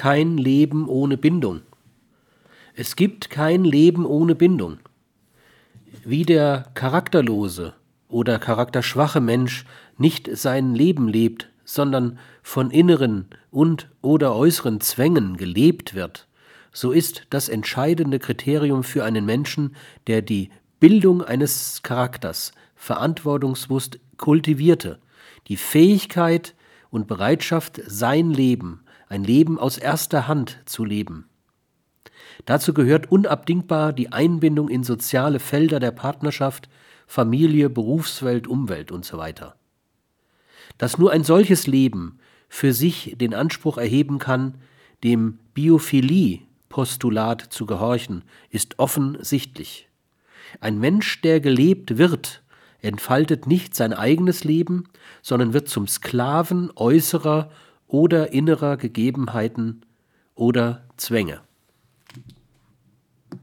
kein Leben ohne Bindung. Es gibt kein Leben ohne Bindung. Wie der charakterlose oder charakterschwache Mensch nicht sein Leben lebt, sondern von inneren und oder äußeren Zwängen gelebt wird, so ist das entscheidende Kriterium für einen Menschen, der die Bildung eines Charakters verantwortungsbewusst kultivierte, die Fähigkeit und Bereitschaft, sein Leben, ein Leben aus erster Hand zu leben. Dazu gehört unabdingbar die Einbindung in soziale Felder der Partnerschaft, Familie, Berufswelt, Umwelt usw. So Dass nur ein solches Leben für sich den Anspruch erheben kann, dem Biophilie-Postulat zu gehorchen, ist offensichtlich. Ein Mensch, der gelebt wird, entfaltet nicht sein eigenes Leben, sondern wird zum Sklaven äußerer oder innerer Gegebenheiten oder Zwänge.